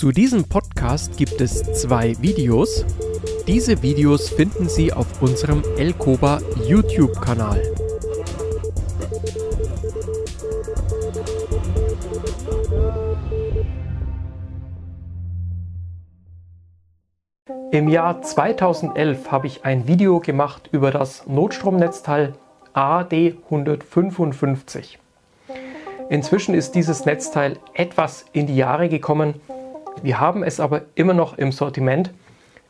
Zu diesem Podcast gibt es zwei Videos. Diese Videos finden Sie auf unserem Elkoba YouTube-Kanal. Im Jahr 2011 habe ich ein Video gemacht über das Notstromnetzteil AD155. Inzwischen ist dieses Netzteil etwas in die Jahre gekommen. Wir haben es aber immer noch im Sortiment,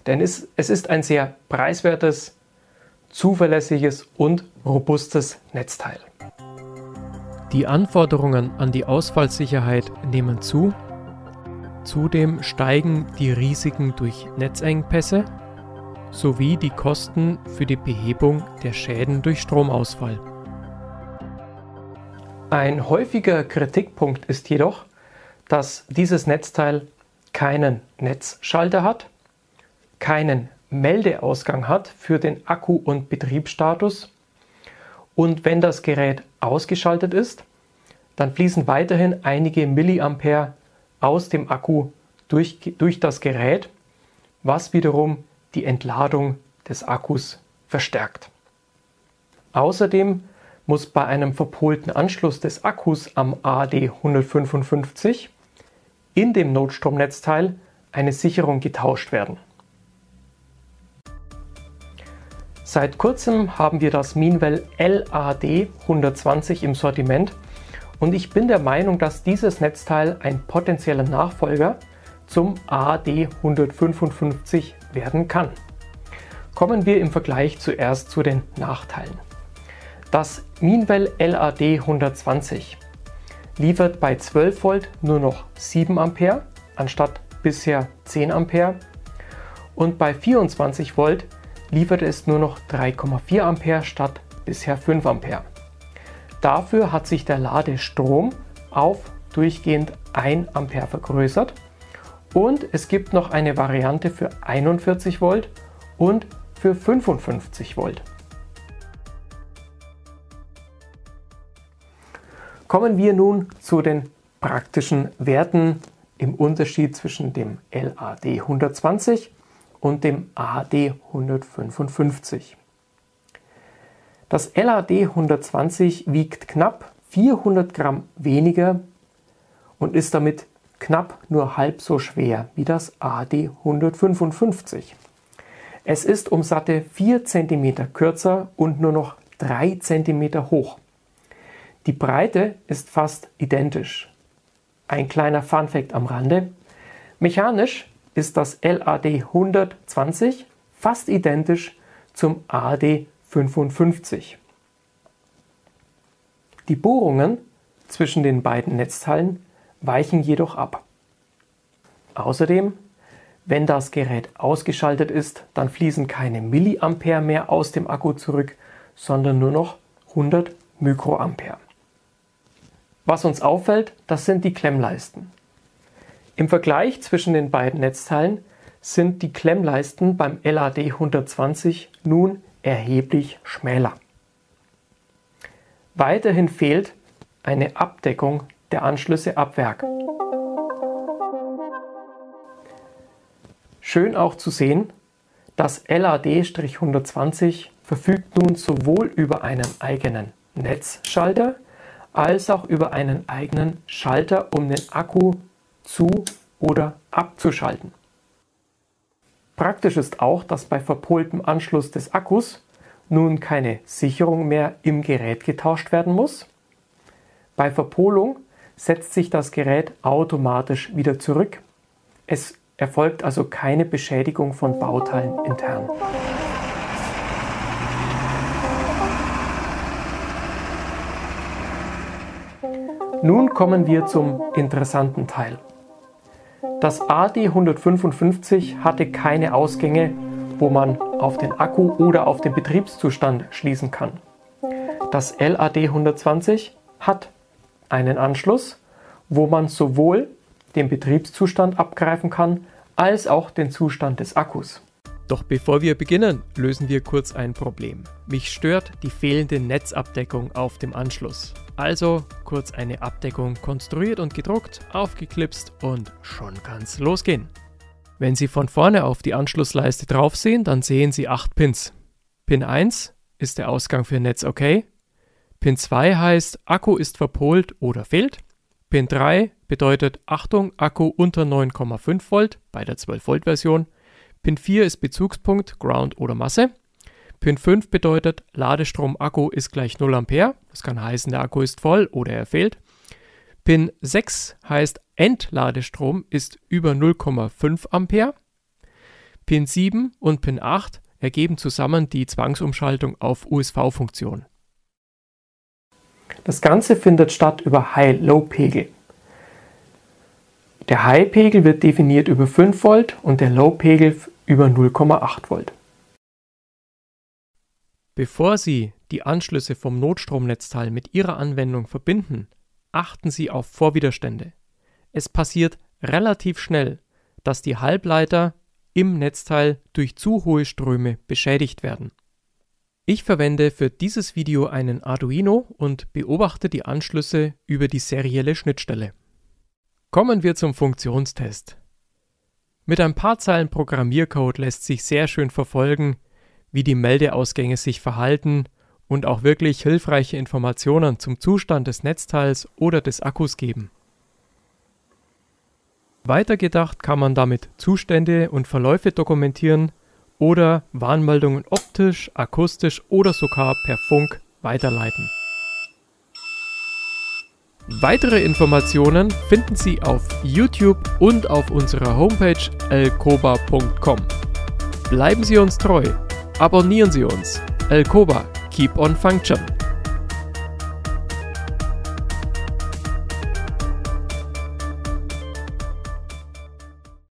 denn es, ist ein sehr preiswertes, zuverlässiges und robustes Netzteil. Die Anforderungen an die Ausfallsicherheit nehmen zu Zudem steigen die Risiken durch Netzengpässe sowie die Kosten für die Behebung der Schäden durch Stromausfall. Ein häufiger Kritikpunkt ist jedoch, dass dieses Netzteil keinen Netzschalter hat, keinen Meldeausgang hat für den Akku- und Betriebsstatus und wenn das Gerät ausgeschaltet ist, dann fließen weiterhin einige Milliampere aus dem Akku durch, durch das Gerät, was wiederum die Entladung des Akkus verstärkt. Außerdem muss bei einem verpolten Anschluss des Akkus am AD155 in dem Notstromnetzteil eine Sicherung getauscht werden. Seit kurzem haben wir das Meanwell LAD 120 im Sortiment und ich bin der Meinung, dass dieses Netzteil ein potenzieller Nachfolger zum AD155 werden kann. Kommen wir im Vergleich zuerst zu den Nachteilen. Das Meanwell LAD 120 liefert bei 12 Volt nur noch 7 Ampere anstatt bisher 10 Ampere und bei 24 Volt liefert es nur noch 3,4 Ampere statt bisher 5 Ampere. Dafür hat sich der Ladestrom auf durchgehend 1 Ampere vergrößert und es gibt noch eine Variante für 41 Volt und für 55 Volt. Kommen wir nun zu den praktischen Werten im Unterschied zwischen dem LAD 120 und dem AD 155. Das LAD 120 wiegt knapp 400 Gramm weniger und ist damit knapp nur halb so schwer wie das AD 155. Es ist um satte 4 cm kürzer und nur noch 3 cm hoch. Die Breite ist fast identisch. Ein kleiner Funfact am Rande. Mechanisch ist das LAD 120 fast identisch zum AD 55. Die Bohrungen zwischen den beiden Netzteilen weichen jedoch ab. Außerdem, wenn das Gerät ausgeschaltet ist, dann fließen keine Milliampere mehr aus dem Akku zurück, sondern nur noch 100 Mikroampere. Was uns auffällt, das sind die Klemmleisten. Im Vergleich zwischen den beiden Netzteilen sind die Klemmleisten beim LAD 120 nun erheblich schmäler. Weiterhin fehlt eine Abdeckung der Anschlüsse ab Werk. Schön auch zu sehen, das LAD-120 verfügt nun sowohl über einen eigenen Netzschalter als auch über einen eigenen Schalter, um den Akku zu oder abzuschalten. Praktisch ist auch, dass bei verpoltem Anschluss des Akkus nun keine Sicherung mehr im Gerät getauscht werden muss. Bei Verpolung setzt sich das Gerät automatisch wieder zurück. Es erfolgt also keine Beschädigung von Bauteilen intern. Nun kommen wir zum interessanten Teil. Das AD155 hatte keine Ausgänge, wo man auf den Akku oder auf den Betriebszustand schließen kann. Das LAD120 hat einen Anschluss, wo man sowohl den Betriebszustand abgreifen kann, als auch den Zustand des Akkus. Doch bevor wir beginnen, lösen wir kurz ein Problem. Mich stört die fehlende Netzabdeckung auf dem Anschluss. Also kurz eine Abdeckung konstruiert und gedruckt, aufgeklipst und schon kann's losgehen. Wenn Sie von vorne auf die Anschlussleiste drauf sehen, dann sehen Sie 8 Pins. Pin 1 ist der Ausgang für Netz OK. Pin 2 heißt Akku ist verpolt oder fehlt. Pin 3 bedeutet Achtung, Akku unter 9,5 Volt bei der 12 Volt Version. Pin 4 ist Bezugspunkt, Ground oder Masse. Pin 5 bedeutet Ladestrom Akku ist gleich 0 Ampere. Das kann heißen, der Akku ist voll oder er fehlt. Pin 6 heißt Endladestrom ist über 0,5 Ampere. Pin 7 und Pin 8 ergeben zusammen die Zwangsumschaltung auf USV-Funktion. Das Ganze findet statt über High-Low-Pegel. Der High-Pegel wird definiert über 5 Volt und der Low-Pegel über 0,8 Volt. Bevor Sie die Anschlüsse vom Notstromnetzteil mit Ihrer Anwendung verbinden, achten Sie auf Vorwiderstände. Es passiert relativ schnell, dass die Halbleiter im Netzteil durch zu hohe Ströme beschädigt werden. Ich verwende für dieses Video einen Arduino und beobachte die Anschlüsse über die serielle Schnittstelle. Kommen wir zum Funktionstest. Mit ein paar Zeilen Programmiercode lässt sich sehr schön verfolgen, wie die Meldeausgänge sich verhalten und auch wirklich hilfreiche Informationen zum Zustand des Netzteils oder des Akkus geben. Weitergedacht kann man damit Zustände und Verläufe dokumentieren oder Warnmeldungen optisch, akustisch oder sogar per Funk weiterleiten. Weitere Informationen finden Sie auf YouTube und auf unserer Homepage elkoba.com. Bleiben Sie uns treu, abonnieren Sie uns. Elkoba, keep on function.